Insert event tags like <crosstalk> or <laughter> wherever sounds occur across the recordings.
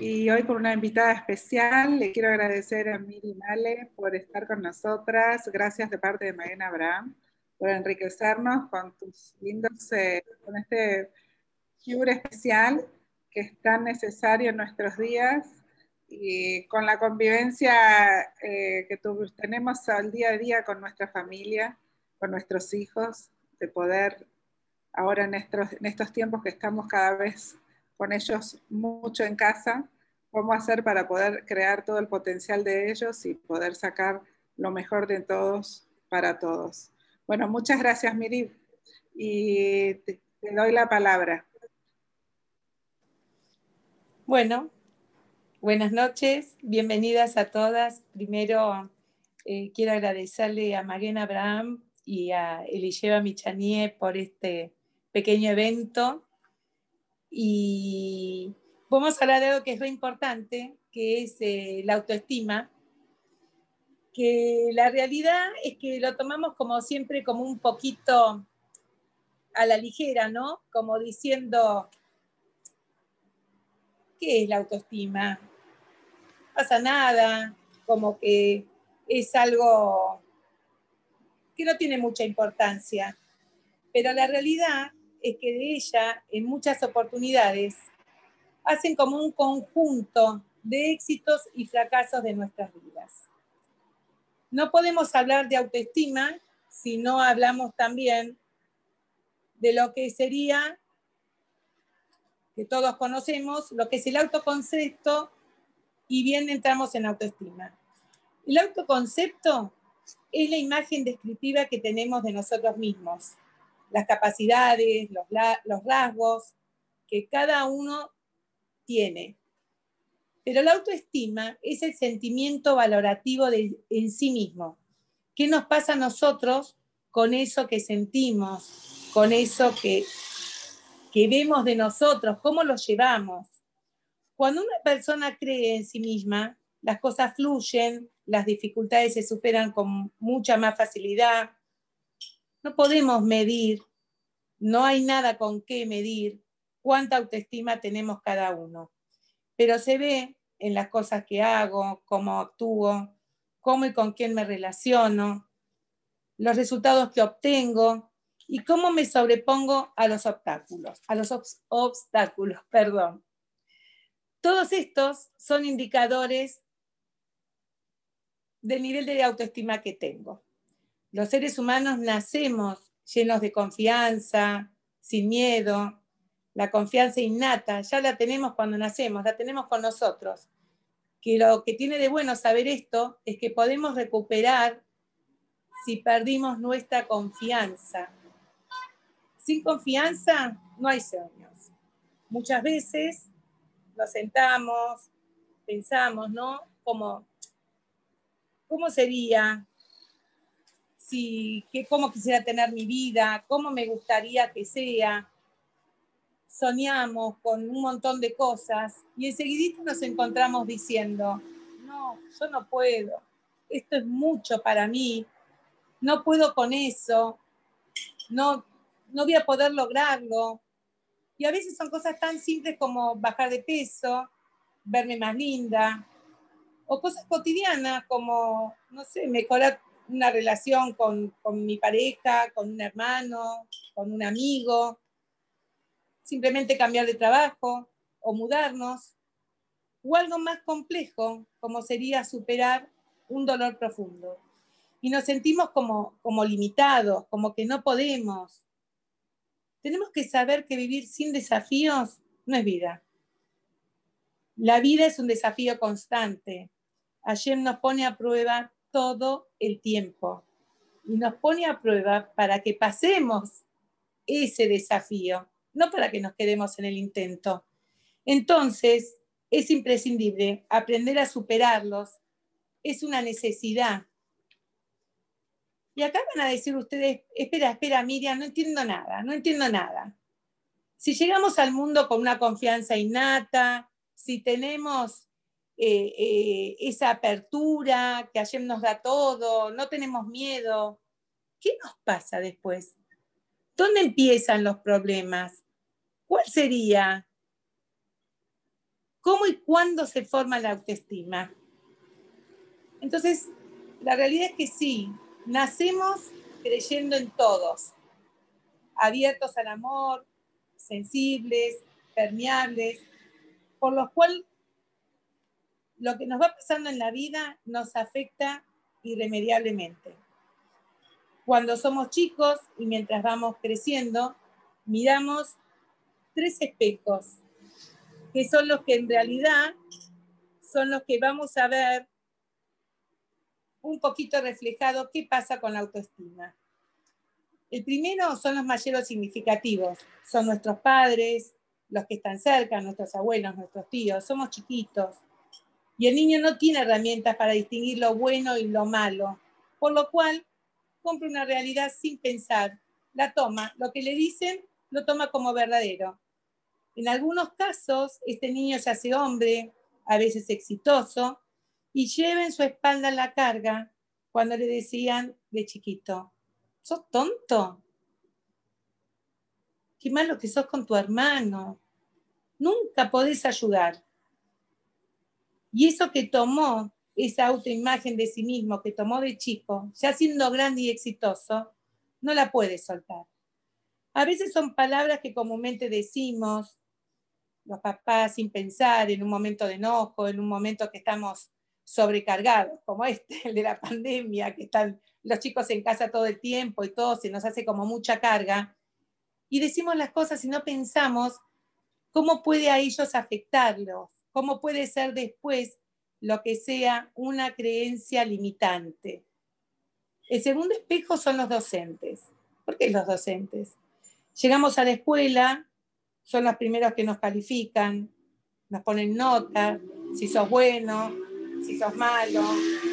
y hoy con una invitada especial. Le quiero agradecer a Miri Male por estar con nosotras. Gracias de parte de Mariana Abraham por enriquecernos con tus lindos, eh, con este cure especial que es tan necesario en nuestros días y con la convivencia eh, que tenemos al día a día con nuestra familia, con nuestros hijos, de poder ahora en estos, en estos tiempos que estamos cada vez con ellos mucho en casa, cómo hacer para poder crear todo el potencial de ellos y poder sacar lo mejor de todos para todos. Bueno, muchas gracias, Miri, y te, doy la palabra. Bueno, buenas noches, bienvenidas a todas. Primero, eh, quiero agradecerle a Mariana Abraham y a Elisheva Michanie por este pequeño evento y vamos a hablar de algo que es muy importante, que es eh, la autoestima, que la realidad es que lo tomamos como siempre como un poquito a la ligera, ¿no? Como diciendo, ¿qué es la autoestima? Pasa nada, como que es algo que no tiene mucha importancia. Pero la realidad es que de ella, en muchas oportunidades, hacen como un conjunto de éxitos y fracasos de nuestras vidas. No podemos hablar de autoestima si no hablamos también de lo que sería, que todos conocemos, lo que es el autoconcepto y bien entramos en autoestima. El autoconcepto es la imagen descriptiva que tenemos de nosotros mismos las capacidades, los, los rasgos que cada uno tiene. Pero la autoestima es el sentimiento valorativo de, en sí mismo. ¿Qué nos pasa a nosotros con eso que sentimos, con eso que, que vemos de nosotros, cómo lo llevamos? Cuando una persona cree en sí misma, las cosas fluyen, las dificultades se superan con mucha más facilidad, no podemos medir, no hay nada con qué medir cuánta autoestima tenemos cada uno, pero se ve en las cosas que hago, cómo actúo, cómo y con quién me relaciono, los resultados que obtengo y cómo me sobrepongo a los obstáculos, a los obstáculos, perdón. Todos estos son indicadores del nivel de autoestima que tengo. Los seres humanos nacemos llenos de confianza, sin miedo. La confianza innata ya la tenemos cuando nacemos, la tenemos con nosotros. Que lo que tiene de bueno saber esto es que podemos recuperar si perdimos nuestra confianza. Sin confianza no hay sueños. Muchas veces nos sentamos, pensamos, ¿no? Como, ¿cómo sería si, cómo quisiera tener mi vida, cómo me gustaría que sea. Soñamos con un montón de cosas y enseguidito nos encontramos diciendo, no, yo no puedo, esto es mucho para mí, no puedo con eso, no, no voy a poder lograrlo. Y a veces son cosas tan simples como bajar de peso, verme más linda, o cosas cotidianas como, no sé, mejorar una relación con, mi pareja, con un hermano, con un amigo, simplemente cambiar de trabajo o mudarnos, o algo más complejo como sería superar un dolor profundo. Y nos sentimos como, como limitados, como que no podemos. Tenemos que saber que vivir sin desafíos no es vida. La vida es un desafío constante. Ayer nos pone a prueba todo el tiempo y nos pone a prueba para que pasemos ese desafío, no para que nos quedemos en el intento. Entonces, es imprescindible aprender a superarlos, es una necesidad. Y acá van a decir ustedes, espera, espera, Miriam, no entiendo nada, no entiendo nada. Si llegamos al mundo con una confianza innata, si tenemos eh, eh, esa apertura, que ayer nos da todo, no tenemos miedo. ¿Qué nos pasa después? ¿Dónde empiezan los problemas? ¿Cuál sería ¿Cómo y cuándo se forma la autoestima? Entonces, la realidad es que sí, nacemos creyendo en todos, abiertos al amor, sensibles, permeables, por lo cual lo que nos va pasando en la vida nos afecta irremediablemente. Cuando somos chicos y mientras vamos creciendo, miramos tres espejos, que son los que en realidad son los que vamos a ver un poquito reflejado qué pasa con la autoestima. El primero son los mayeros significativos, son nuestros padres, los que están cerca, nuestros abuelos, nuestros tíos, somos chiquitos. Y el niño no tiene herramientas para distinguir lo bueno y lo malo, por lo cual compra una realidad sin pensar, la toma, lo que le dicen lo toma como verdadero. En algunos casos, este niño se hace hombre, a veces exitoso, y lleva en su espalda la carga cuando le decían de chiquito, sos tonto, qué malo que sos con tu hermano, nunca podés ayudar. Y eso que tomó, esa autoimagen de sí mismo que tomó de chico, ya siendo grande y exitoso, no la puede soltar. A veces son palabras que comúnmente decimos los papás sin pensar, en un momento de enojo, en un momento que estamos sobrecargados, como este, el de la pandemia, que están los chicos en casa todo el tiempo y todo se nos hace como mucha carga. Y decimos las cosas y no pensamos cómo puede a ellos afectarlos, cómo puede ser después lo que sea una creencia limitante. El segundo espejo son los docentes. ¿Por qué los docentes? Llegamos a la escuela, son los primeros que nos califican, nos ponen nota, si sos bueno, si sos malo,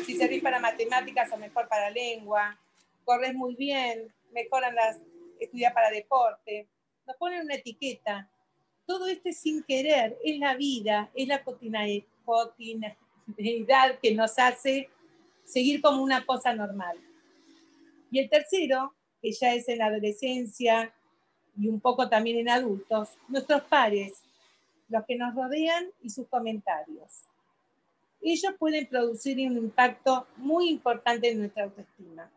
si servís para matemáticas o mejor para lengua, corres muy bien, mejoran las, estudiar para deporte, nos ponen una etiqueta. Todo esto es sin querer, es la vida, es la cotidianidad que nos hace seguir como una cosa normal. Y el tercero, que ya es en la adolescencia y un poco también en adultos, nuestros pares, los que nos rodean y sus comentarios ellos pueden producir un impacto muy importante en nuestra autoestima.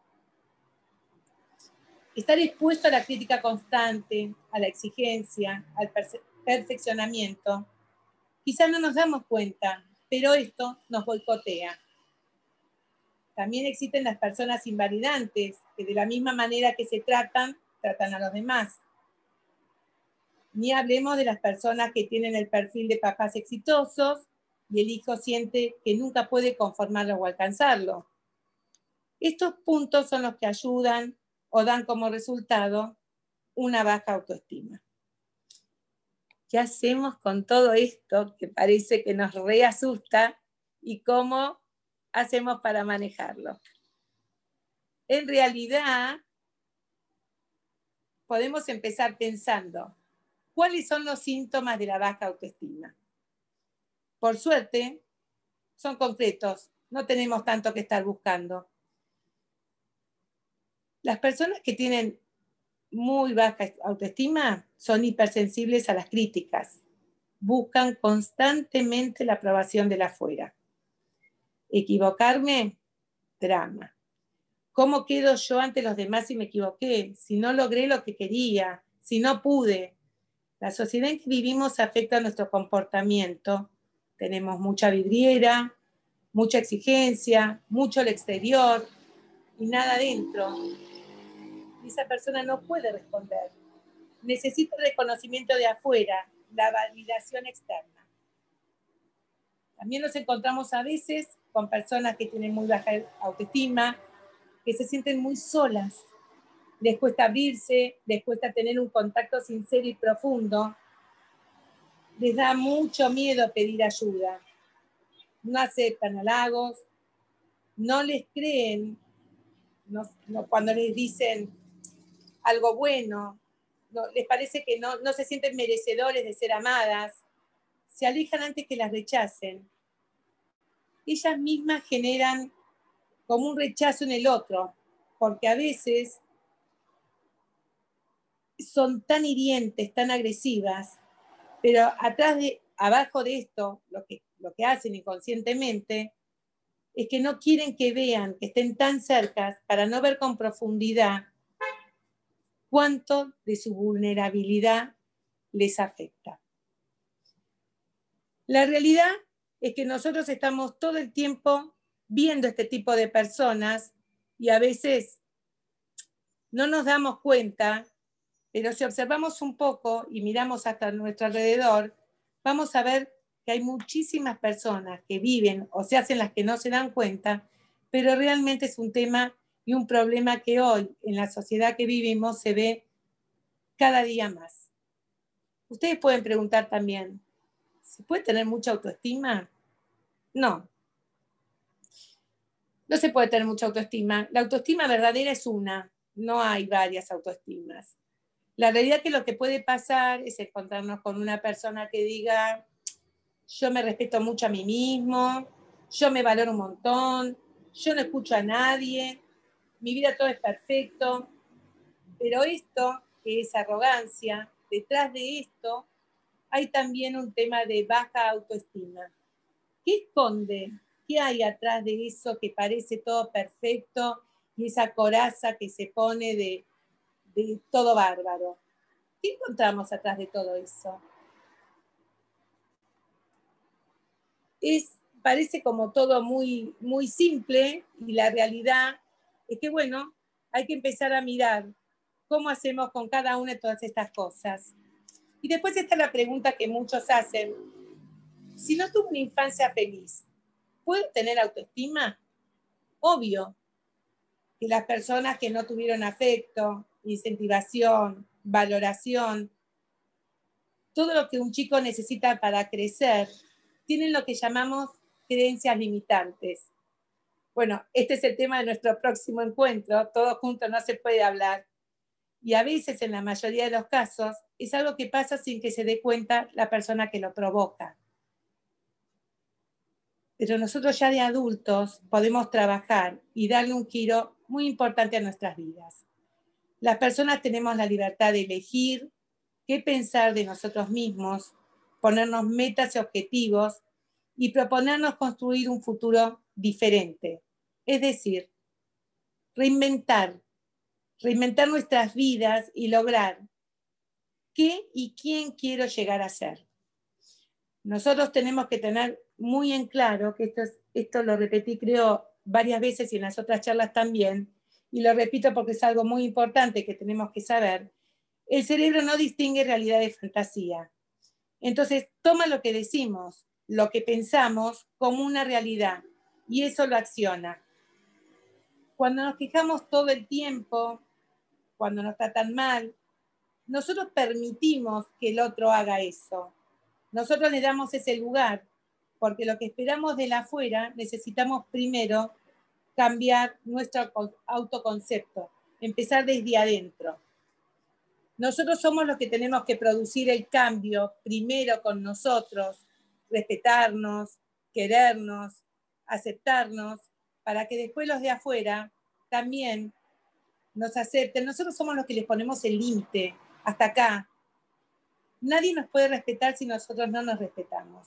Estar expuesto a la crítica constante, a la exigencia, al perfeccionamiento, quizás no nos damos cuenta, pero esto nos boicotea. También existen las personas invalidantes, que de la misma manera que se tratan, tratan a los demás. Ni hablemos de las personas que tienen el perfil de papás exitosos y el hijo siente que nunca puede conformarlo o alcanzarlo. Estos puntos son los que ayudan o dan como resultado una baja autoestima. ¿Qué hacemos con todo esto que parece que nos reasusta y cómo hacemos para manejarlo? En realidad, podemos empezar pensando, ¿cuáles son los síntomas de la baja autoestima? por suerte, son concretos, no tenemos tanto que estar buscando. Las personas que tienen muy baja autoestima son hipersensibles a las críticas, buscan constantemente la aprobación de la afuera. Equivocarme, drama. ¿Cómo quedo yo ante los demás si me equivoqué? Si no logré lo que quería, si no pude. La sociedad en que vivimos afecta nuestro comportamiento tenemos mucha vidriera, mucha exigencia, mucho al exterior y nada adentro. Y esa persona no puede responder. Necesita reconocimiento de afuera, la validación externa. También nos encontramos a veces con personas que tienen muy baja autoestima, que se sienten muy solas. Les cuesta abrirse, les cuesta tener un contacto sincero y profundo les da mucho miedo pedir ayuda. No aceptan halagos, no les creen cuando les dicen algo bueno, les parece que no, no se sienten merecedores de ser amadas, se alejan antes que las rechacen. Ellas mismas generan como un rechazo en el otro, porque a veces son tan hirientes, tan agresivas, pero atrás de, abajo de esto, lo que, lo que hacen inconscientemente, es que no quieren que vean, que estén tan cerca para no ver con profundidad cuánto de su vulnerabilidad les afecta. La realidad es que nosotros estamos todo el tiempo viendo este tipo de personas y a veces no nos damos cuenta, pero si observamos un poco y miramos hasta nuestro alrededor, vamos a ver que hay muchísimas personas que viven o se hacen las que no se dan cuenta, pero realmente es un tema y un problema que hoy en la sociedad que vivimos se ve cada día más. Ustedes pueden preguntar también, ¿se puede tener mucha autoestima? No. No se puede tener mucha autoestima. La autoestima verdadera es una, no hay varias autoestimas. La realidad es que lo que puede pasar es encontrarnos con una persona que diga, yo me respeto mucho a mí mismo, yo me valoro un montón, yo no escucho a nadie, mi vida todo es perfecto, pero esto, que es arrogancia, detrás de esto hay también un tema de baja autoestima. ¿Qué esconde? ¿Qué hay atrás de eso que parece todo perfecto y esa coraza que se pone de, todo bárbaro? ¿Qué encontramos atrás de todo eso? es, parece como todo muy, muy simple y la realidad es que, bueno, hay que empezar a mirar cómo hacemos con cada una de todas estas cosas. Y después está la pregunta que muchos hacen. Si no tuve una infancia feliz, ¿puedo tener autoestima? Obvio que las personas que no tuvieron afecto, incentivación, valoración, todo lo que un chico necesita para crecer, tienen lo que llamamos creencias limitantes. Bueno, este es el tema de nuestro próximo encuentro, todo junto no se puede hablar. Y a veces, en la mayoría de los casos, es algo que pasa sin que se dé cuenta la persona que lo provoca. Pero nosotros ya de adultos podemos trabajar y darle un giro muy importante a nuestras vidas. Las personas tenemos la libertad de elegir qué pensar de nosotros mismos, ponernos metas y objetivos y proponernos construir un futuro diferente. Es decir, reinventar, reinventar nuestras vidas y lograr qué y quién quiero llegar a ser. Nosotros tenemos que tener muy en claro, que esto, esto lo repetí creo varias veces y en las otras charlas también, y lo repito porque es algo muy importante que tenemos que saber, el cerebro no distingue realidad de fantasía. Entonces, toma lo que decimos, lo que pensamos, como una realidad y eso lo acciona. Cuando nos quejamos todo el tiempo, cuando nos tratan mal, nosotros permitimos que el otro haga eso. Nosotros le damos ese lugar, porque lo que esperamos de la afuera necesitamos primero cambiar nuestro autoconcepto, empezar desde adentro. Nosotros somos los que tenemos que producir el cambio primero con nosotros, respetarnos, querernos, aceptarnos, para que después los de afuera también nos acepten. Nosotros somos los que les ponemos el límite hasta acá. Nadie nos puede respetar si nosotros no nos respetamos.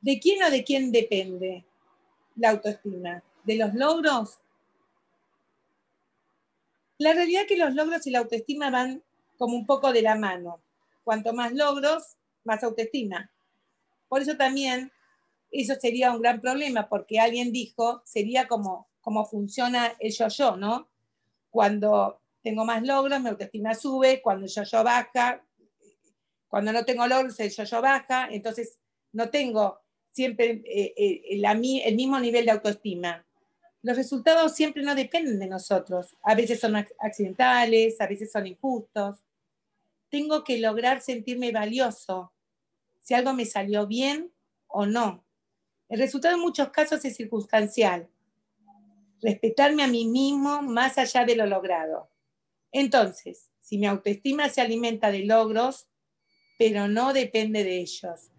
¿De quién o de quién depende la autoestima? ¿De los logros la realidad es que los logros y la autoestima van como un poco de la mano. Cuanto más logros, más autoestima. Por eso también eso sería un gran problema, porque alguien dijo, sería como, como funciona el yo-yo, ¿no? Cuando tengo más logros, mi autoestima sube, cuando el yo-yo baja, cuando no tengo logros, el yo-yo baja, entonces no tengo siempre eh, eh, el mismo nivel de autoestima los resultados siempre no dependen de nosotros. A veces son accidentales, a veces son injustos. Tengo que lograr sentirme valioso, si algo me salió bien o no. El resultado en muchos casos es circunstancial. Respetarme a mí mismo más allá de lo logrado. Entonces, si mi autoestima se alimenta de logros, pero no depende de ellos.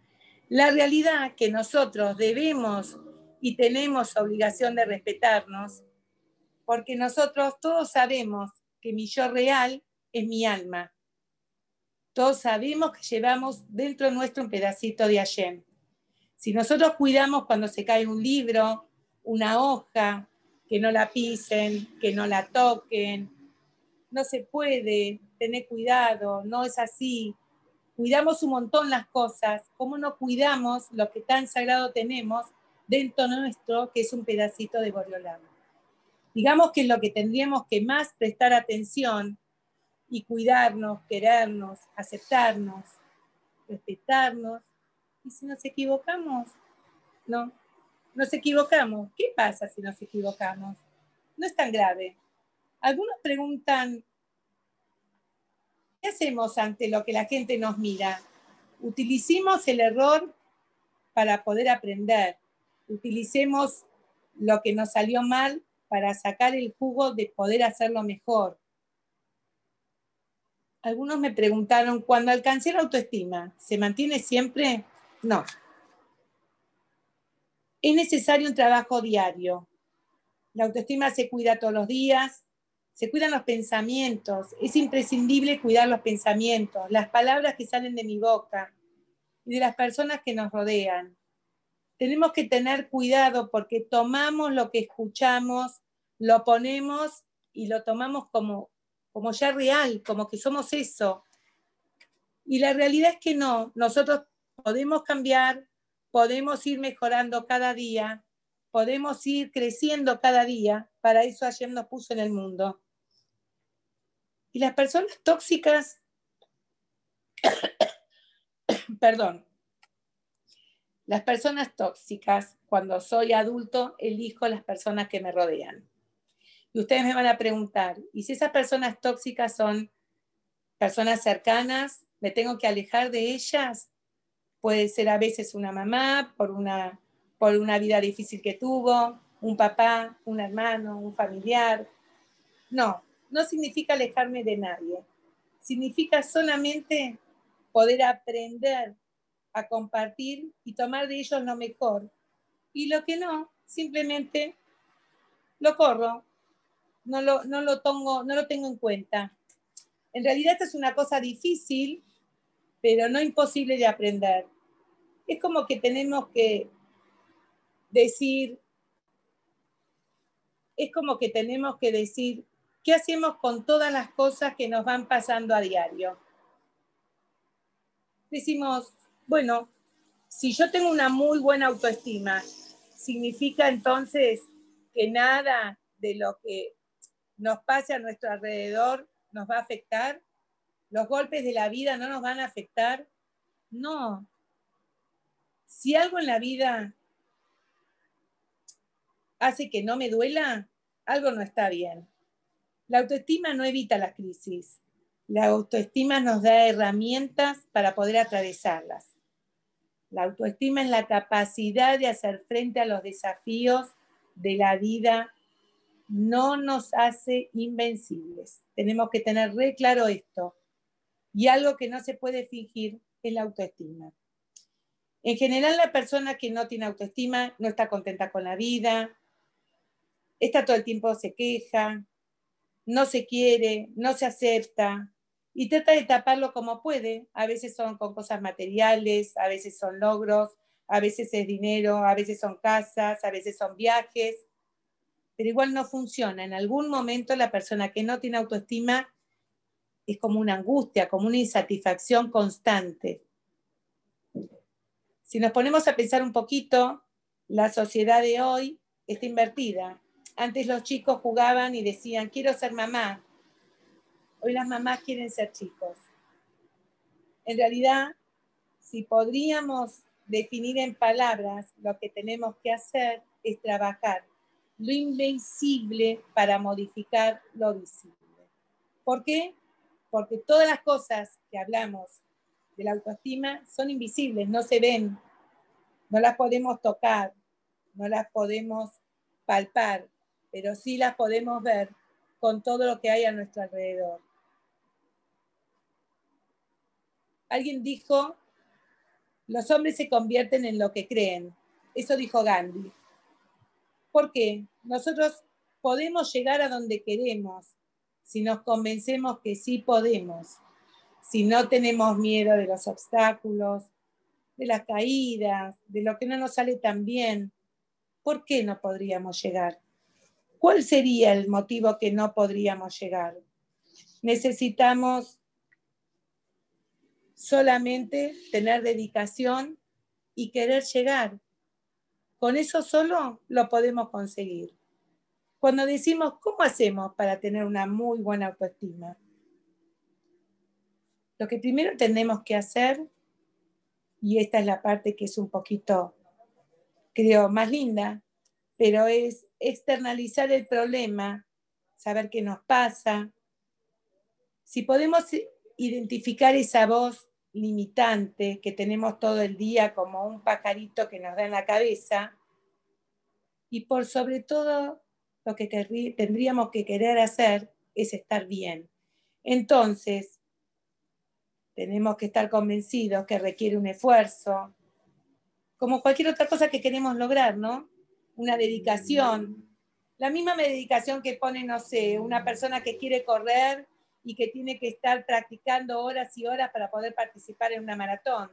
La realidad que nosotros debemos y tenemos obligación de respetarnos, porque nosotros todos sabemos que mi yo real es mi alma. Todos sabemos que llevamos dentro nuestro un pedacito de Hashem. Si nosotros cuidamos cuando se cae un libro, una hoja, que no la pisen, que no la toquen, no se puede, tener cuidado, no es así. Cuidamos un montón las cosas, ¿cómo no cuidamos lo que tan sagrado tenemos dentro nuestro, que es un pedacito de Boreolama? Digamos que lo que tendríamos que más prestar atención y cuidarnos, querernos, aceptarnos, respetarnos. Y si nos equivocamos, no, nos equivocamos. ¿Qué pasa si nos equivocamos? No es tan grave. Algunos preguntan, ¿qué hacemos ante lo que la gente nos mira? Utilicemos el error para poder aprender. Utilicemos lo que nos salió mal para sacar el jugo de poder hacerlo mejor. Algunos me preguntaron, cuando alcancé la autoestima, ¿se mantiene siempre? No. Es necesario un trabajo diario. La autoestima se cuida todos los días, se cuidan los pensamientos. Es imprescindible cuidar los pensamientos, las palabras que salen de mi boca y de las personas que nos rodean tenemos que tener cuidado porque tomamos lo que escuchamos, lo ponemos y lo tomamos como, como ya real, como que somos eso. Y la realidad es que no, nosotros podemos cambiar, podemos ir mejorando cada día, podemos ir creciendo cada día, para eso ayer nos puso en el mundo. Y las personas tóxicas, <coughs> perdón, las personas tóxicas, cuando soy adulto, elijo las personas que me rodean. Y ustedes me van a preguntar, ¿y si esas personas tóxicas son personas cercanas? ¿Me tengo que alejar de ellas? Puede ser a veces una mamá por una, por una vida difícil que tuvo, un papá, un hermano, un familiar. No, no significa alejarme de nadie. Significa solamente poder aprender a compartir y tomar de ellos lo mejor. Y lo que no, simplemente lo corro, no lo, no lo, tengo, no lo tengo en cuenta. En realidad esta es una cosa difícil, pero no imposible de aprender. Es como que tenemos que decir, es como que tenemos que decir, ¿qué hacemos con todas las cosas que nos van pasando a diario? Decimos, bueno, si yo tengo una muy buena autoestima, significa entonces que nada de lo que nos pase a nuestro alrededor nos va a afectar. Los golpes de la vida no nos van a afectar. No. Si algo en la vida hace que no me duela, algo no está bien. La autoestima no evita las crisis. La autoestima nos da herramientas para poder atravesarlas. La autoestima es la capacidad de hacer frente a los desafíos de la vida. No nos hace invencibles. Tenemos que tener re claro esto. Y algo que no se puede fingir es la autoestima. En general, la persona que no tiene autoestima no está contenta con la vida, está todo el tiempo se queja, no se quiere, no se acepta, y trata de taparlo como puede. A veces son con cosas materiales, a veces son logros, a veces es dinero, a veces son casas, a veces son viajes, pero igual no funciona. En algún momento la persona que no tiene autoestima es como una angustia, como una insatisfacción constante. Si nos ponemos a pensar un poquito, la sociedad de hoy está invertida. Antes los chicos jugaban y decían, quiero ser mamá, Hoy las mamás quieren ser chicos. En realidad, si podríamos definir en palabras, lo que tenemos que hacer es trabajar lo invencible para modificar lo visible. ¿Por qué? Porque todas las cosas que hablamos de la autoestima son invisibles, no se ven, no las podemos tocar, no las podemos palpar, pero sí las podemos ver con todo lo que hay a nuestro alrededor. Alguien dijo, los hombres se convierten en lo que creen. Eso dijo Gandhi. ¿Por qué? Nosotros podemos llegar a donde queremos si nos convencemos que sí podemos. si no tenemos miedo de los obstáculos, de las caídas, de lo que no nos sale tan bien, ¿por qué no podríamos llegar? ¿Cuál sería el motivo que no podríamos llegar? Necesitamos solamente tener dedicación y querer llegar. Con eso solo lo podemos conseguir. Cuando decimos, ¿cómo hacemos para tener una muy buena autoestima? Lo que primero tenemos que hacer, y esta es la parte que es un poquito, creo, más linda, pero es externalizar el problema, saber qué nos pasa. Si podemos identificar esa voz limitante que tenemos todo el día como un pajarito que nos da en la cabeza, y por sobre todo lo que tendríamos que querer hacer es estar bien. Entonces, tenemos que estar convencidos que requiere un esfuerzo, como cualquier otra cosa que queremos lograr, ¿no? Una dedicación. La misma dedicación que pone, no sé, una persona que quiere correr y que tiene que estar practicando horas y horas para poder participar en una maratón.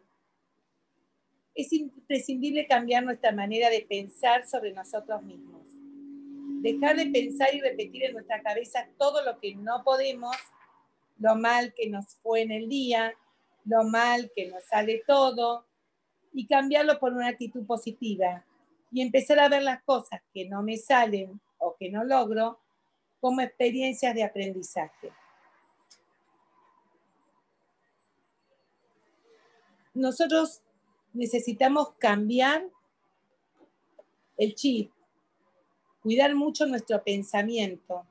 Es imprescindible cambiar nuestra manera de pensar sobre nosotros mismos dejar de pensar y repetir en nuestra cabeza todo lo que no podemos, lo mal que nos fue en el día, lo mal que nos sale todo, y cambiarlo por una actitud positiva y empezar a ver las cosas que no me salen o que no logro como experiencias de aprendizaje. Nosotros necesitamos cambiar el chip, cuidar mucho nuestro pensamiento.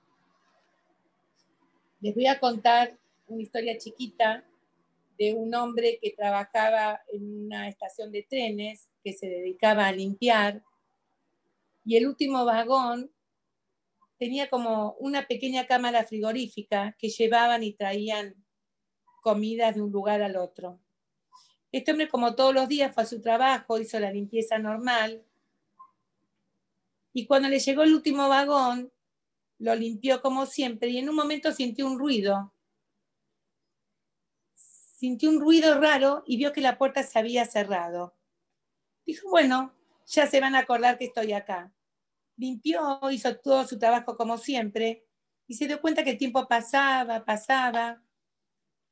Les voy a contar una historia chiquita de un hombre que trabajaba en una estación de trenes, que se dedicaba a limpiar, y el último vagón tenía como una pequeña cámara frigorífica que llevaban y traían comidas de un lugar al otro. Este hombre, como todos los días, fue a su trabajo, hizo la limpieza normal, y cuando le llegó el último vagón, lo limpió como siempre y en un momento sintió un ruido. Sintió un ruido raro y vio que la puerta se había cerrado. Dijo, bueno, ya se van a acordar que estoy acá. Limpió, hizo todo su trabajo como siempre y se dio cuenta que el tiempo pasaba, pasaba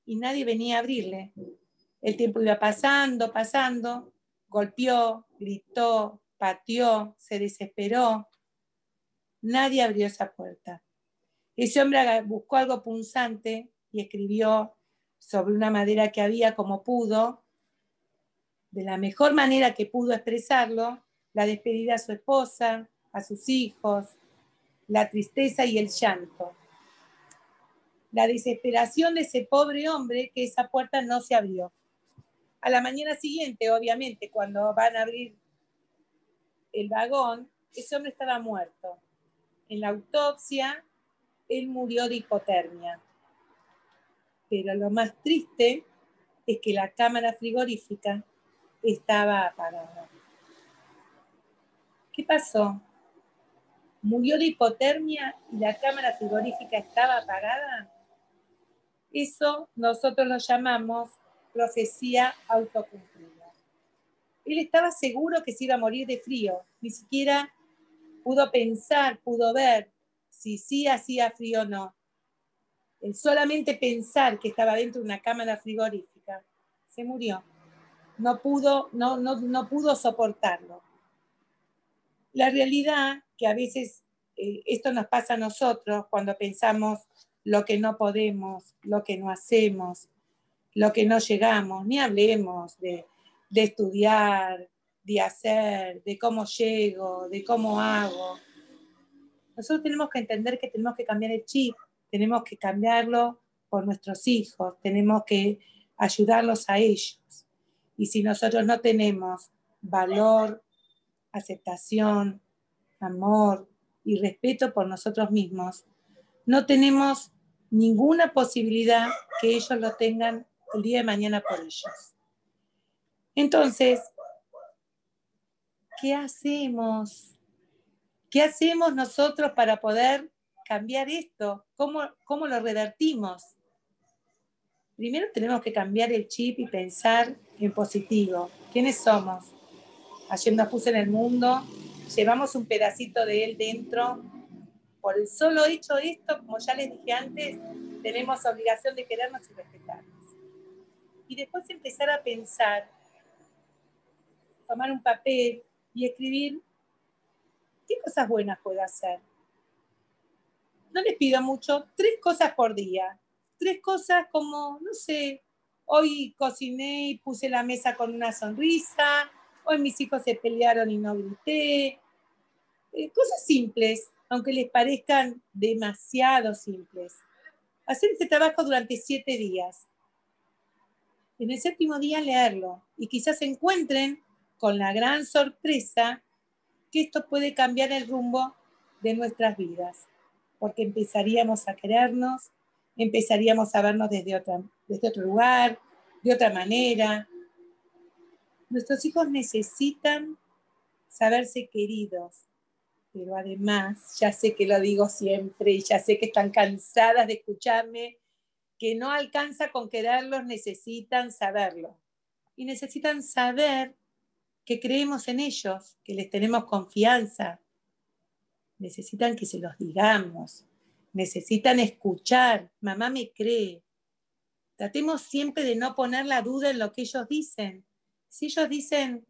y nadie venía a abrirle. El tiempo iba pasando, pasando, golpeó, gritó, pateó, se desesperó. Nadie abrió esa puerta. Ese hombre buscó algo punzante y escribió sobre una madera que había como pudo, de la mejor manera que pudo expresarlo, la despedida a su esposa, a sus hijos, la tristeza y el llanto. La desesperación de ese pobre hombre que esa puerta no se abrió. A la mañana siguiente, obviamente, cuando van a abrir el vagón, ese hombre estaba muerto. En la autopsia, él murió de hipotermia. Pero lo más triste es que la cámara frigorífica estaba apagada. ¿Qué pasó? ¿Murió de hipotermia y la cámara frigorífica estaba apagada? Eso nosotros lo llamamos profecía autocumplida. Él estaba seguro que se iba a morir de frío, ni siquiera pudo pensar, pudo ver si sí hacía frío o no. El solamente pensar que estaba dentro de una cámara frigorífica, se murió. No pudo, no, no, no pudo soportarlo. La realidad que a veces eh, esto nos pasa a nosotros cuando pensamos lo que no podemos, lo que no hacemos, lo que no llegamos, ni hablemos de de estudiar, de hacer, de cómo llego, de cómo hago. Nosotros tenemos que entender que tenemos que cambiar el chip, tenemos que cambiarlo por nuestros hijos, tenemos que ayudarlos a ellos. Y si nosotros no tenemos valor, aceptación, amor y respeto por nosotros mismos, no tenemos ninguna posibilidad que ellos lo tengan el día de mañana por ellos. Entonces, ¿qué hacemos? ¿Qué hacemos nosotros para poder cambiar esto? ¿Cómo, cómo lo revertimos? primero tenemos que cambiar el chip y pensar en positivo. ¿Quiénes somos? Ayer nos en el mundo, llevamos un pedacito de él dentro. Por el solo hecho de esto, como ya les dije antes, tenemos obligación de querernos y respetarnos. Y después empezar a pensar, tomar un papel y escribir qué cosas buenas puedo hacer. No les pido mucho, tres cosas por día. Tres cosas como, no sé, hoy cociné y puse la mesa con una sonrisa, hoy mis hijos se pelearon y no grité. Eh, cosas simples, aunque les parezcan demasiado simples. Hacer este trabajo durante siete días. En el séptimo día leerlo y quizás encuentren con la gran sorpresa que esto puede cambiar el rumbo de nuestras vidas, porque empezaríamos a querernos, empezaríamos a vernos desde, otra, desde otro lugar, de otra manera. Nuestros hijos necesitan saberse queridos, pero además, ya sé que lo digo siempre ya sé que están cansadas de escucharme, que no alcanza con quererlos, necesitan saberlo. Y necesitan saber que creemos en ellos, que les tenemos confianza. Necesitan que se los digamos, necesitan escuchar, mamá me cree. Tratemos siempre de no poner la duda en lo que ellos dicen. Si ellos dicen,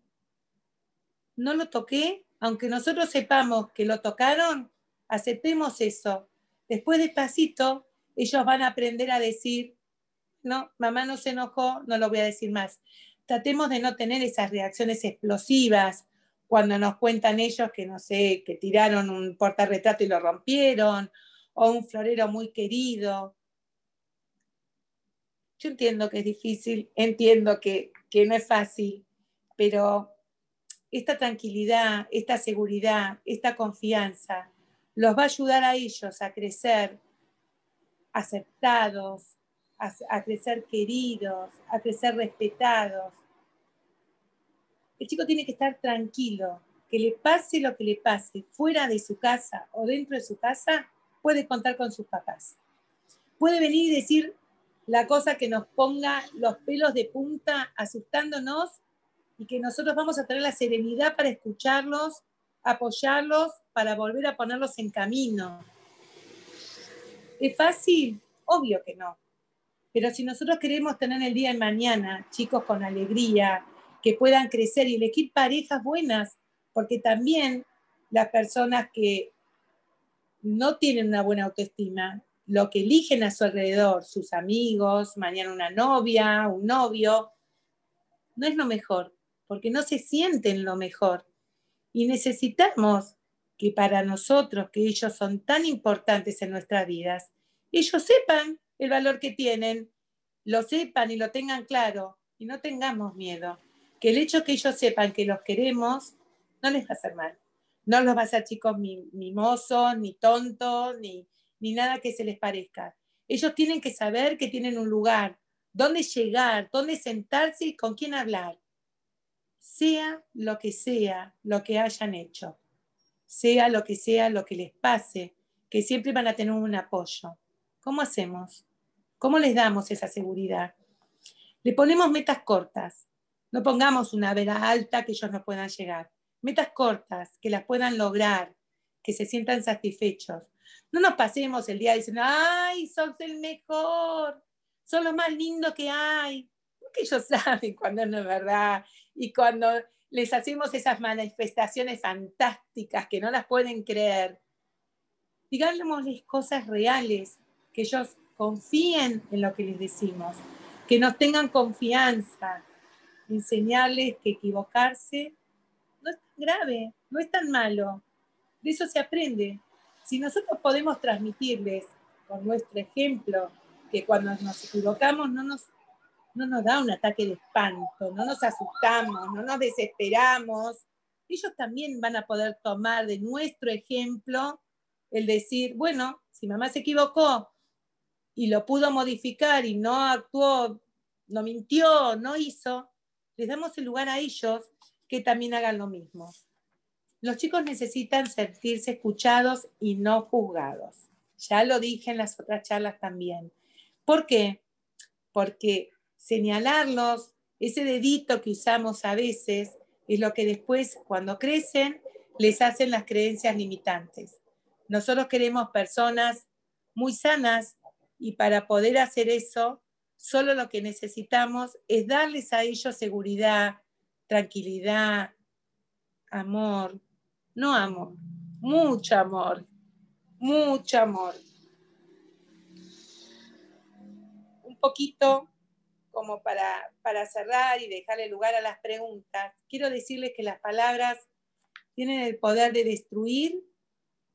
no lo toqué, aunque nosotros sepamos que lo tocaron, aceptemos eso. Después despacito, ellos van a aprender a decir, no, mamá no se enojó, no lo voy a decir más. Tratemos de no tener esas reacciones explosivas cuando nos cuentan ellos que, no sé, que tiraron un portarretrato y lo rompieron, o un florero muy querido. Yo entiendo que es difícil, entiendo que, que no es fácil, pero esta tranquilidad, esta seguridad, esta confianza, los va a ayudar a ellos a crecer aceptados, a, crecer queridos, a crecer respetados. El chico tiene que estar tranquilo, que le pase lo que le pase, fuera de su casa o dentro de su casa, puede contar con sus papás. Puede venir y decir la cosa que nos ponga los pelos de punta asustándonos y que nosotros vamos a tener la serenidad para escucharlos, apoyarlos, para volver a ponerlos en camino. ¿Es fácil? Obvio que no. Pero si nosotros queremos tener el día de mañana chicos con alegría, que puedan crecer y elegir parejas buenas, porque también las personas que no tienen una buena autoestima, lo que eligen a su alrededor, sus amigos, mañana una novia, un novio, no es lo mejor porque no se sienten lo mejor. Y necesitamos que para nosotros, que ellos son tan importantes en nuestras vidas, ellos sepan el valor que tienen, lo sepan y lo tengan claro y no tengamos miedo. Que el hecho que ellos sepan que los queremos no les va a hacer mal. No los va a hacer chicos mimosos, ni tontos, ni, ni nada que se les parezca. Ellos tienen que saber que tienen un lugar, dónde llegar, dónde sentarse y con quién hablar sea lo que sea lo que hayan hecho, sea lo que sea lo que les pase, que siempre van a tener un apoyo. ¿Cómo hacemos? ¿Cómo les damos esa seguridad? Le ponemos metas cortas. No pongamos una vela alta que ellos no puedan llegar. Metas cortas, que las puedan lograr, que se sientan satisfechos. No nos pasemos el día diciendo, ay, sos el mejor, son lo más lindo que hay. Porque ellos <laughs> saben cuando no es verdad y cuando les hacemos esas manifestaciones fantásticas que no las pueden creer, digámosles cosas reales, que ellos confíen en lo que les decimos, que nos tengan confianza, enseñarles que equivocarse no es tan grave, no es tan malo, de eso se aprende. Si nosotros podemos transmitirles con nuestro ejemplo que cuando nos equivocamos no nos no nos da un ataque de espanto, no nos asustamos, no nos desesperamos. Ellos también van a poder tomar de nuestro ejemplo el decir, bueno, si mamá se equivocó y lo pudo modificar y no actuó, no mintió, no hizo, les damos el lugar a ellos que también hagan lo mismo. Los chicos necesitan sentirse escuchados y no juzgados. Ya lo dije en las otras charlas también. ¿Por qué? porque señalarlos, ese dedito que usamos a veces, es lo que después, cuando crecen, les hacen las creencias limitantes. Nosotros queremos personas muy sanas y para poder hacer eso, solo lo que necesitamos es darles a ellos seguridad, tranquilidad, amor, no amor, mucho amor, mucho amor. Un poquito como para, para cerrar y dejarle lugar a las preguntas, quiero decirles que las palabras tienen el poder de destruir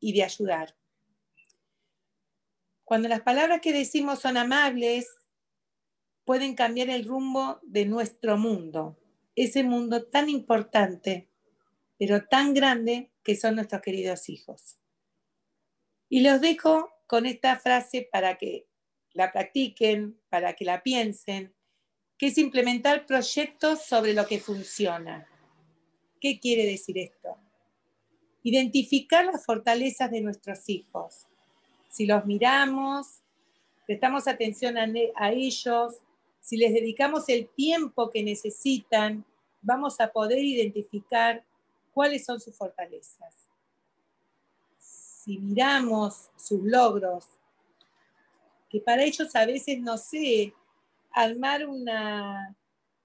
y de ayudar. Cuando las palabras que decimos son amables, pueden cambiar el rumbo de nuestro mundo, ese mundo tan importante, pero tan grande que son nuestros queridos hijos. Y los dejo con esta frase para que la practiquen, para que la piensen, que es implementar proyectos sobre lo que funciona. ¿Qué quiere decir esto? Identificar las fortalezas de nuestros hijos. Si los miramos, prestamos atención a, a ellos, si les dedicamos el tiempo que necesitan, vamos a poder identificar cuáles son sus fortalezas. Si miramos sus logros, que para ellos a veces no sé, armar una,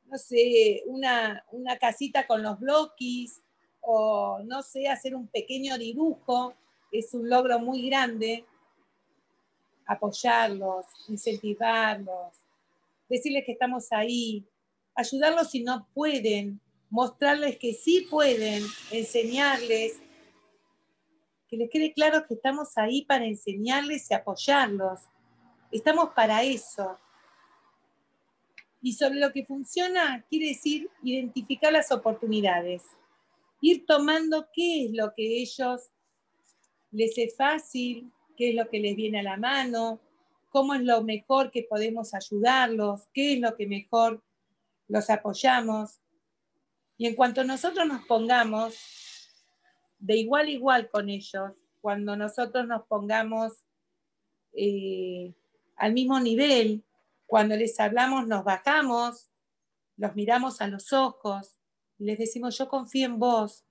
no sé, una, una casita con los bloques o no sé, hacer un pequeño dibujo, es un logro muy grande. Apoyarlos, incentivarlos, decirles que estamos ahí, ayudarlos si no pueden, mostrarles que sí pueden, enseñarles, que les quede claro que estamos ahí para enseñarles y apoyarlos. Estamos para eso. Y sobre lo que funciona, quiere decir identificar las oportunidades, ir tomando qué es lo que ellos les es fácil, qué es lo que les viene a la mano, cómo es lo mejor que podemos ayudarlos, qué es lo que mejor los apoyamos. Y en cuanto nosotros nos pongamos de igual a igual con ellos, cuando nosotros nos pongamos eh, al mismo nivel, cuando les hablamos, nos bajamos, los miramos a los ojos y les decimos, yo confío en vos,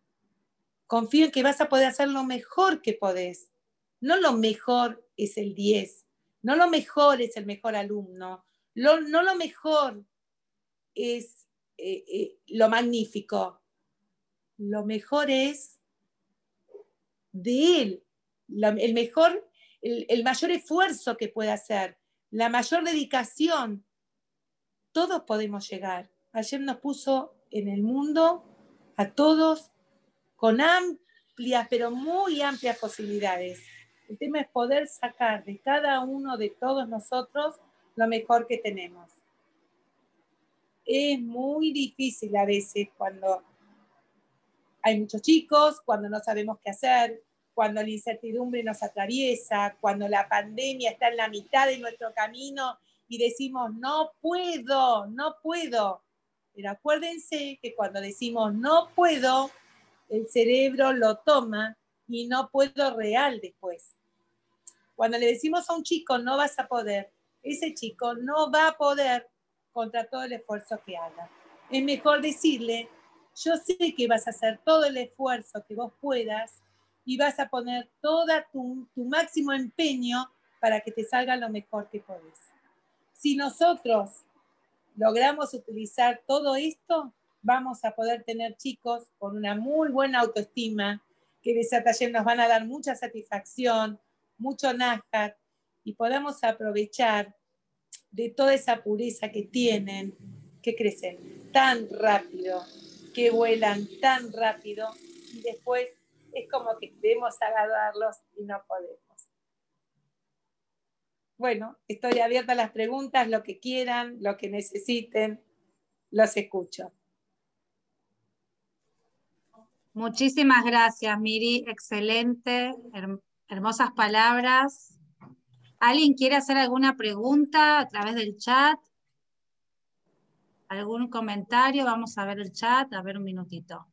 confío en que vas a poder hacer lo mejor que podés. No lo mejor es el 10, no lo mejor es el mejor alumno, no lo mejor es eh, eh, lo magnífico, lo mejor es de él, el mejor, el mayor esfuerzo que puede hacer. La mayor dedicación, todos podemos llegar. Ayer nos puso en el mundo a todos con amplias, pero muy amplias posibilidades. El tema es poder sacar de cada uno de todos nosotros lo mejor que tenemos. Es muy difícil a veces cuando hay muchos chicos, cuando no sabemos qué hacer, cuando la incertidumbre nos atraviesa, cuando la pandemia está en la mitad de nuestro camino y decimos, no puedo, no puedo. Pero acuérdense que cuando decimos no puedo, el cerebro lo toma y no puedo real después. Cuando le decimos a un chico no vas a poder, ese chico no va a poder contra todo el esfuerzo que haga. Es mejor decirle, yo sé que vas a hacer todo el esfuerzo que vos puedas, y vas a poner todo tu, tu máximo empeño para que te salga lo mejor que podés. Si nosotros logramos utilizar todo esto, vamos a poder tener chicos con una muy buena autoestima, que de ese taller nos van a dar mucha satisfacción, mucho nájar, y podamos aprovechar de toda esa pureza que tienen, que crecen tan rápido, que vuelan tan rápido, y después es como que queremos agarrarlos y no podemos. Bueno, estoy abierta a las preguntas, lo que quieran, lo que necesiten, los escucho. Muchísimas gracias, Miri. Excelente, hermosas palabras. ¿Alguien quiere hacer alguna pregunta a través del chat? ¿Algún comentario? Vamos a ver el chat, a ver un minutito.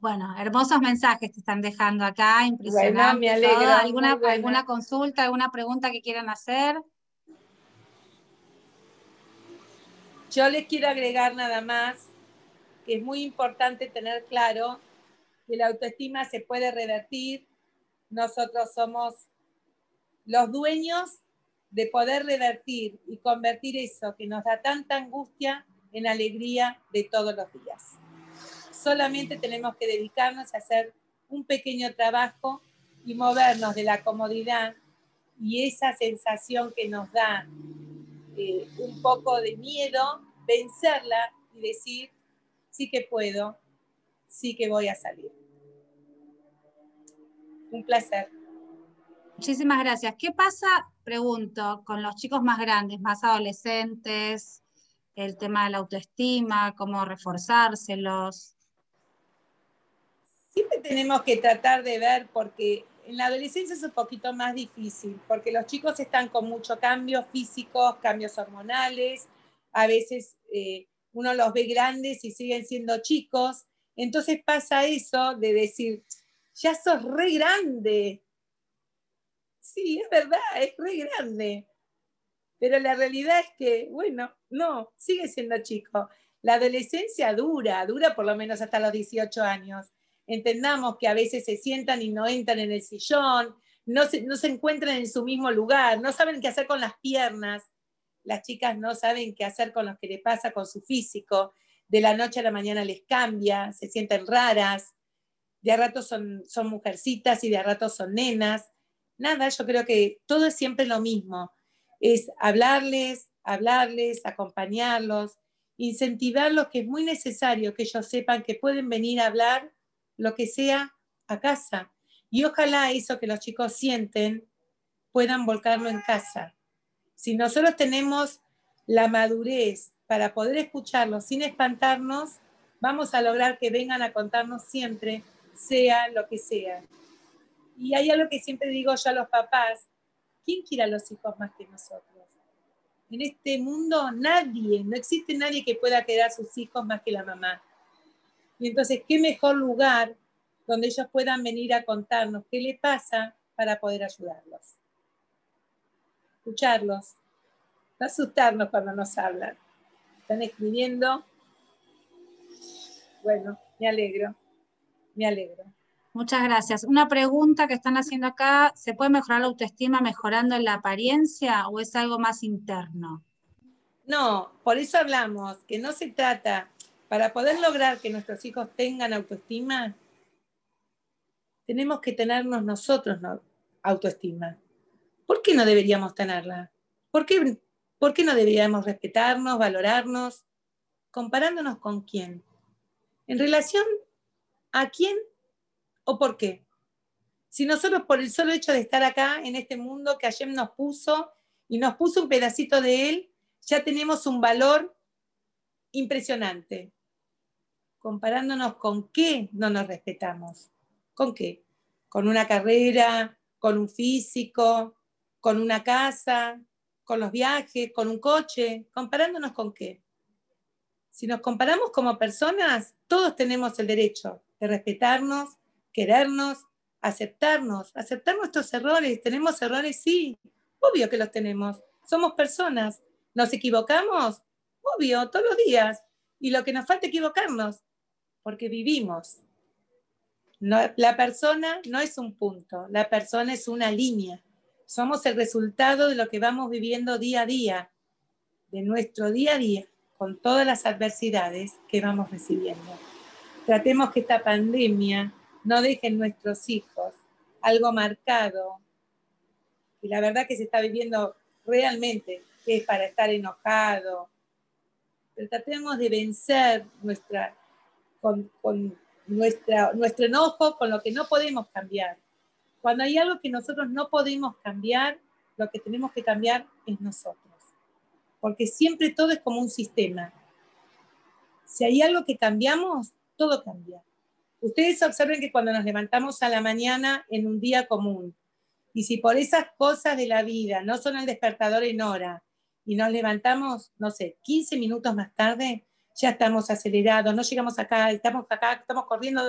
Bueno, hermosos mensajes te están dejando acá, impresionante. me alegro. ¿Alguna, ¿Alguna consulta, alguna pregunta que quieran hacer? Yo les quiero agregar nada más que es muy importante tener claro que la autoestima se puede revertir. Nosotros somos los dueños de poder revertir y convertir eso que nos da tanta angustia en alegría de todos los días. Solamente tenemos que dedicarnos a hacer un pequeño trabajo y movernos de la comodidad y esa sensación que nos da eh, un poco de miedo, vencerla y decir, sí que puedo, sí que voy a salir. Un placer. Muchísimas gracias. ¿Qué pasa, pregunto, con los chicos más grandes, más adolescentes, el tema de la autoestima, cómo reforzárselos? Siempre tenemos que tratar de ver, porque en la adolescencia es un poquito más difícil, porque los chicos están con muchos cambios físicos, cambios hormonales, a veces eh, uno los ve grandes y siguen siendo chicos, entonces pasa eso de decir, ya sos re grande, sí, es verdad, es re grande. Pero la realidad es que, bueno, no, sigue siendo chico. La adolescencia dura, dura por lo menos hasta los 18 años. Entendamos que a veces se sientan y no entran en el sillón, no se, no se encuentran en su mismo lugar, no saben qué hacer con las piernas. Las chicas no saben qué hacer con lo que les pasa con su físico. De la noche a la mañana les cambia, se sienten raras. De a rato son, son mujercitas y de a rato son nenas nada, yo creo que todo es siempre lo mismo. Es hablarles, hablarles, acompañarlos, incentivarlos, que es muy necesario que ellos sepan que pueden venir a hablar lo que sea a casa. Y ojalá eso que los chicos sienten puedan volcarlo en casa. Si nosotros tenemos la madurez para poder escucharlos sin espantarnos, vamos a lograr que vengan a contarnos siempre, sea lo que sea. Y hay algo que siempre digo yo a los papás, ¿quién quiere a los hijos más que nosotros? En este mundo nadie, no existe nadie que pueda querer a sus hijos más que la mamá. Y entonces, ¿qué mejor lugar donde ellos puedan venir a contarnos qué le pasa para poder ayudarlos? Escucharlos, no asustarnos cuando nos hablan. Están escribiendo. Bueno, me alegro, me alegro. Muchas gracias. Una pregunta que están haciendo acá, ¿se puede mejorar la autoestima mejorando la apariencia o es algo más interno? No, por eso hablamos, que no se trata, para poder lograr que nuestros hijos tengan autoestima, tenemos que tenernos nosotros autoestima. ¿Por qué no deberíamos tenerla? ¿Por qué, ¿Por qué no deberíamos respetarnos, valorarnos? Comparándonos con quién. En relación a quién ¿O por qué? Si nosotros por el solo hecho de estar acá en este mundo que ayer nos puso y nos puso un pedacito de él, ya tenemos un valor impresionante. Comparándonos con qué no nos respetamos. ¿Con qué? Con una carrera, con un físico, con una casa, con los viajes, con un coche. ¿Comparándonos con qué? Si nos comparamos como personas, todos tenemos el derecho de respetarnos, querernos, aceptarnos, aceptar nuestros errores. ¿Tenemos errores? Sí, obvio que los tenemos. Somos personas. ¿Nos equivocamos? Obvio, todos los días. Y lo que nos falta equivocarnos, porque vivimos. la persona no es un punto, la persona es una línea. Somos el resultado de lo que vamos viviendo día a día, de nuestro día a día, con todas las adversidades que vamos recibiendo. Tratemos que esta pandemia no dejen nuestros hijos algo marcado. Y la verdad que se está viviendo realmente, que es para estar enojado. Tratemos de vencer nuestra, con, nuestra, nuestro enojo con lo que no podemos cambiar. Cuando hay algo que nosotros no podemos cambiar, lo que tenemos que cambiar es nosotros. Porque siempre todo es como un sistema. Si hay algo que cambiamos, todo cambia. Ustedes observen que cuando nos levantamos a la mañana en un día común, y si por esas cosas de la vida no son el despertador en hora, y nos levantamos, no sé, 15 minutos más tarde, ya estamos acelerados, no llegamos acá, estamos acá, estamos corriendo.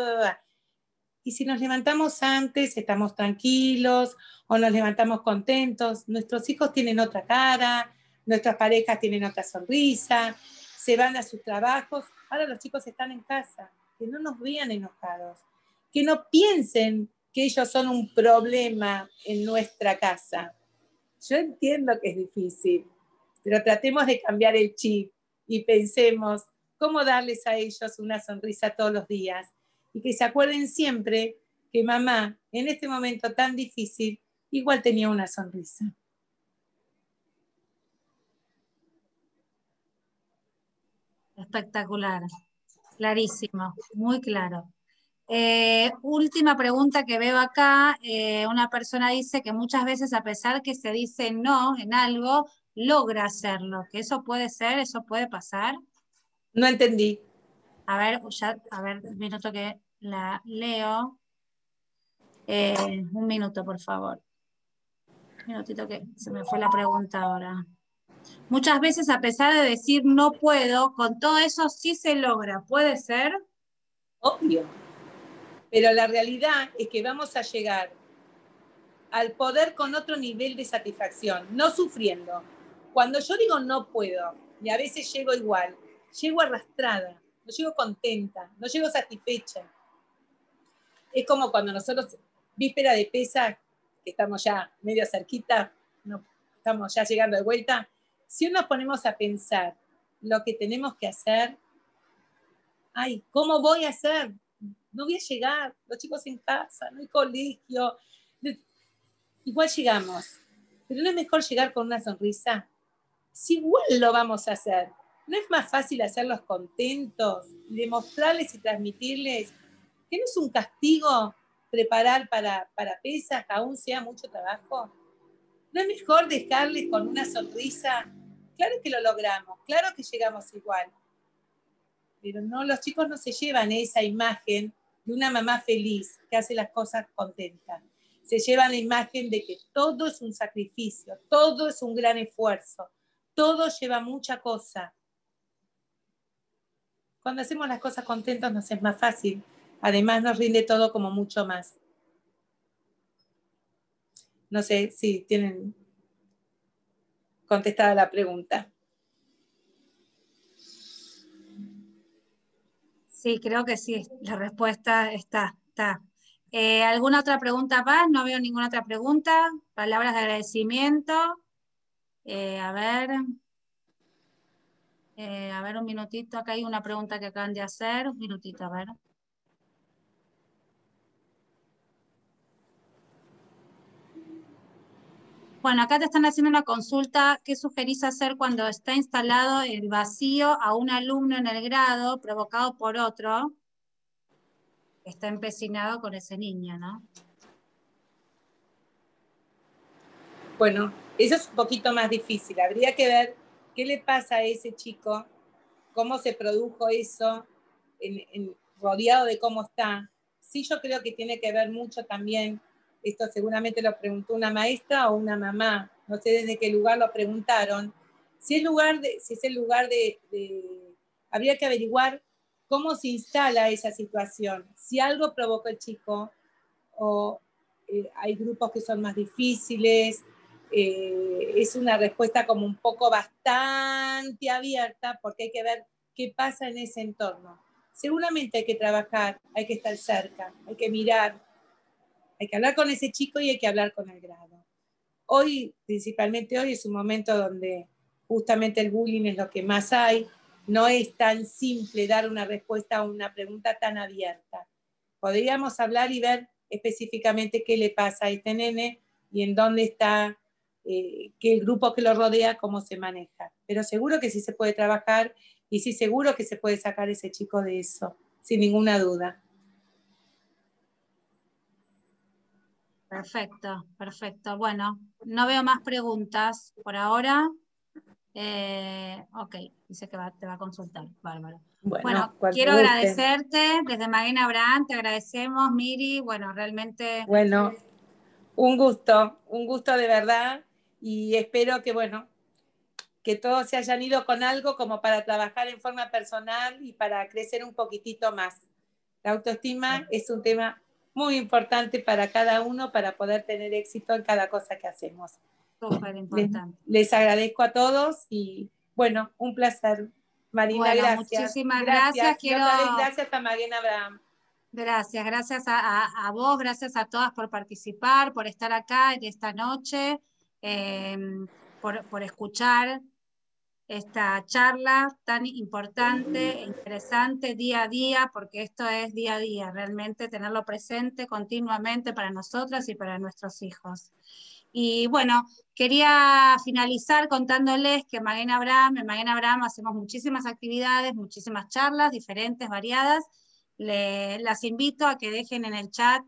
Y si nos levantamos antes, estamos tranquilos o nos levantamos contentos, nuestros hijos tienen otra cara, nuestras parejas tienen otra sonrisa, se van a sus trabajos. Ahora los chicos están en casa, que no nos vean enojados, que no piensen que ellos son un problema en nuestra casa. Yo entiendo que es difícil, pero tratemos de cambiar el chip y pensemos cómo darles a ellos una sonrisa todos los días y que se acuerden siempre que mamá en este momento tan difícil igual tenía una sonrisa. Espectacular, clarísimo, muy claro. Eh, última pregunta que veo acá, eh, una persona dice que muchas veces a pesar que se dice no en algo, logra hacerlo, que eso puede ser, eso puede pasar. No entendí. A ver, ya, a ver, un minuto que la leo. Eh, un minuto, por favor. Un minutito que se me fue la pregunta ahora. Muchas veces, a pesar de decir no puedo, con todo eso sí se logra. ¿Puede ser? Obvio. Pero la realidad es que vamos a llegar al poder con otro nivel de satisfacción, no sufriendo. Cuando yo digo no puedo, y a veces llego igual, llego arrastrada, no llego contenta, no llego satisfecha. Es como cuando nosotros, víspera de pesa, que estamos ya medio cerquita, estamos ya llegando de vuelta, si nos ponemos a pensar lo que tenemos que hacer, ay, ¿cómo voy a hacer? No voy a llegar, los chicos en casa, no hay colegio. Igual llegamos, pero no es mejor llegar con una sonrisa. Si igual lo vamos a hacer, ¿no es más fácil hacerlos contentos y demostrarles y transmitirles que no es un castigo preparar para, para pesas, aún sea mucho trabajo? ¿No es mejor dejarles con una sonrisa Claro que lo logramos, claro que llegamos igual. Pero no, los chicos no se llevan esa imagen de una mamá feliz que hace las cosas contentas. Se llevan la imagen de que todo es un sacrificio, todo es un gran esfuerzo, todo lleva mucha cosa. Cuando hacemos las cosas contentos nos es más fácil. Además nos rinde todo como mucho más. No sé si tienen contestada la pregunta. Sí, creo que sí, la respuesta está. está. Eh, ¿Alguna otra pregunta más? No veo ninguna otra pregunta. Palabras de agradecimiento. Eh, a ver. Eh, a ver, un minutito. Acá hay una pregunta que acaban de hacer. Un minutito, a ver. Bueno, acá te están haciendo una consulta. ¿Qué sugerís hacer cuando está instalado el vacío a un alumno en el grado provocado por otro que está empecinado con ese niño, no? Bueno, eso es un poquito más difícil. Habría que ver qué le pasa a ese chico, cómo se produjo eso, rodeado de cómo está. Sí, yo creo que tiene que ver mucho también esto seguramente lo preguntó una maestra o una mamá, no sé desde qué lugar lo preguntaron, si es, lugar de, si es el lugar de, habría que averiguar cómo se instala esa situación, si algo provocó el chico o eh, hay grupos que son más difíciles, eh, es una respuesta como un poco bastante abierta porque hay que ver qué pasa en ese entorno. Seguramente hay que trabajar, hay que estar cerca, hay que mirar, hay que hablar con ese chico y hay que hablar con el grado. Hoy, principalmente hoy, es un momento donde justamente el bullying es lo que más hay. No es tan simple dar una respuesta a una pregunta tan abierta. Podríamos hablar y ver específicamente qué le pasa a este nene y en dónde está, eh, qué el grupo que lo rodea, cómo se maneja. Pero seguro que sí se puede trabajar y sí seguro que se puede sacar ese chico de eso, sin ninguna duda. Perfecto, perfecto. Bueno, no veo más preguntas por ahora. Eh, ok, dice que te va a consultar. Bárbaro. Bueno, quiero agradecerte desde Magena Abraham, te agradecemos, Miri. Bueno, realmente. Bueno, un gusto, un gusto de verdad y espero que, bueno, que todos se hayan ido con algo como para trabajar en forma personal y para crecer un poquitito más. La autoestima es un tema muy importante para cada uno para poder tener éxito en cada cosa que hacemos. Súper importante. Les, agradezco a todos y bueno, un placer. Marina, gracias. Muchísimas gracias. Gracias a Mariana Abraham. Gracias, gracias a, vos, gracias a todas por participar, por estar acá en esta noche, em, por, por escuchar esta charla tan importante, e interesante día a día, porque esto es día a día, realmente tenerlo presente continuamente para nosotras y para nuestros hijos. Y bueno, quería finalizar contándoles que en Maguen Abraham, en Maguen Abraham hacemos muchísimas actividades, muchísimas charlas diferentes, variadas. las invito a que dejen en el chat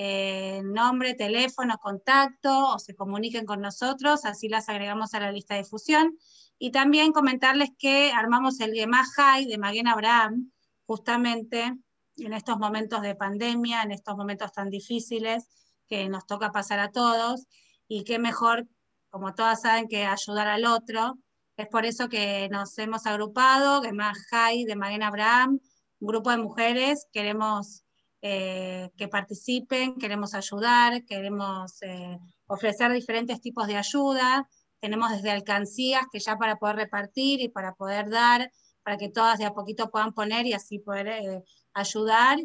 eh, nombre, teléfono, contacto o se comuniquen con nosotros, así las agregamos a la lista de difusión. Y también comentarles que armamos el Gemma High de Maguen Abraham, justamente en estos momentos de pandemia, en estos momentos tan difíciles que nos toca pasar a todos, y qué mejor, como todas saben, que ayudar al otro. Es por eso que nos hemos agrupado, Gemma High de Maguen Abraham, un grupo de mujeres, queremos eh, que participen, queremos ayudar, queremos eh, ofrecer diferentes tipos de ayuda, tenemos desde alcancías que ya para poder repartir y para poder dar, para que todas de a poquito puedan poner y así poder eh, ayudar.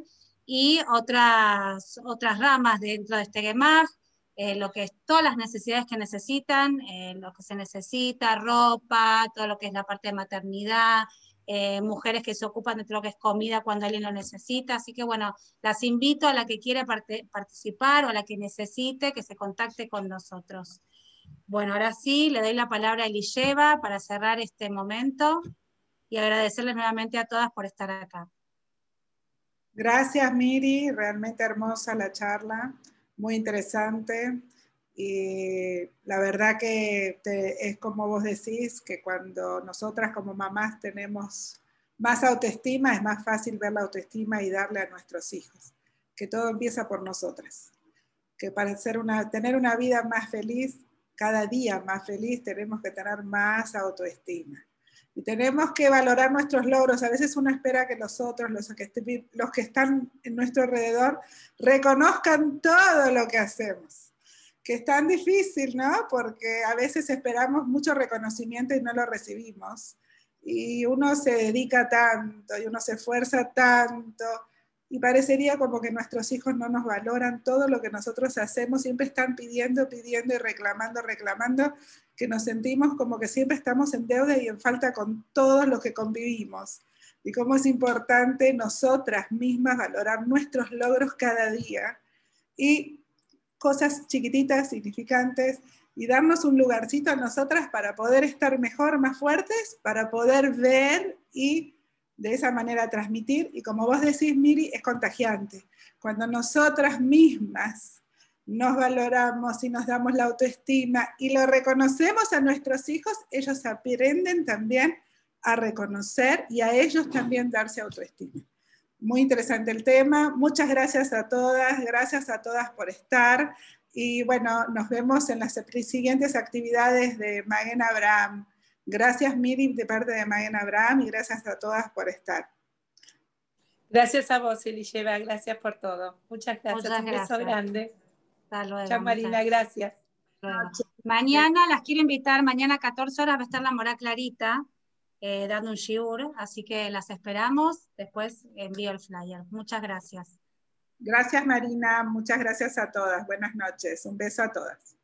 Y otras, otras ramas dentro de este GEMAG, lo que es todas las necesidades que necesitan, lo que se necesita, ropa, todo lo que es la parte de maternidad, mujeres que se ocupan de lo que es comida cuando alguien lo necesita. Así que bueno, las invito a la que quiera participar o a la que necesite que se contacte con nosotros. Bueno, ahora sí, le doy la palabra a Elisheva para cerrar este momento y agradecerles nuevamente a todas por estar acá. Gracias, Miri. Realmente hermosa la charla, muy interesante. Y la verdad que es como vos decís, que cuando nosotras como mamás tenemos más autoestima, es más fácil ver la autoestima y darle a nuestros hijos. Que todo empieza por nosotras. Que para tener una vida más feliz cada día más feliz, tenemos que tener más autoestima. Y tenemos que valorar nuestros logros. A veces uno espera que los otros, los que, los que están en nuestro alrededor, reconozcan todo lo que hacemos. Que es tan difícil, ¿no? Porque a veces esperamos mucho reconocimiento y no lo recibimos. Y uno se dedica tanto y uno se esfuerza tanto y parecería como que nuestros hijos no nos valoran todo lo que nosotros hacemos, siempre están pidiendo, pidiendo y reclamando, reclamando, que nos sentimos como que siempre estamos en deuda y en falta con todos los que convivimos. Y cómo es importante nosotras mismas valorar nuestros logros cada día y cosas chiquititas, significantes, y darnos un lugarcito a nosotras para poder estar mejor, más fuertes, para poder ver y de esa manera transmitir y como vos decís, Miri, es contagiante. Cuando nosotras mismas nos valoramos y nos damos la autoestima y lo reconocemos a nuestros hijos, ellos aprenden también a reconocer y a ellos también darse autoestima. Muy interesante el tema. Muchas gracias a todas, gracias a todas por estar. Y bueno, nos vemos en las siguientes actividades de Magen Abraham. Gracias, Miri, de parte de Mayen Abraham, y gracias a todas por estar. Gracias a vos, Elisheva, gracias por todo. Muchas gracias, un beso grande. Chao, Marina, gracias. Mañana las quiero invitar, mañana a 14 horas va a estar la Mora Clarita eh, dando un shiur, así que las esperamos. Después envío el flyer. Muchas gracias. Gracias, Marina. Muchas gracias a todas. Buenas noches. Un beso a todas.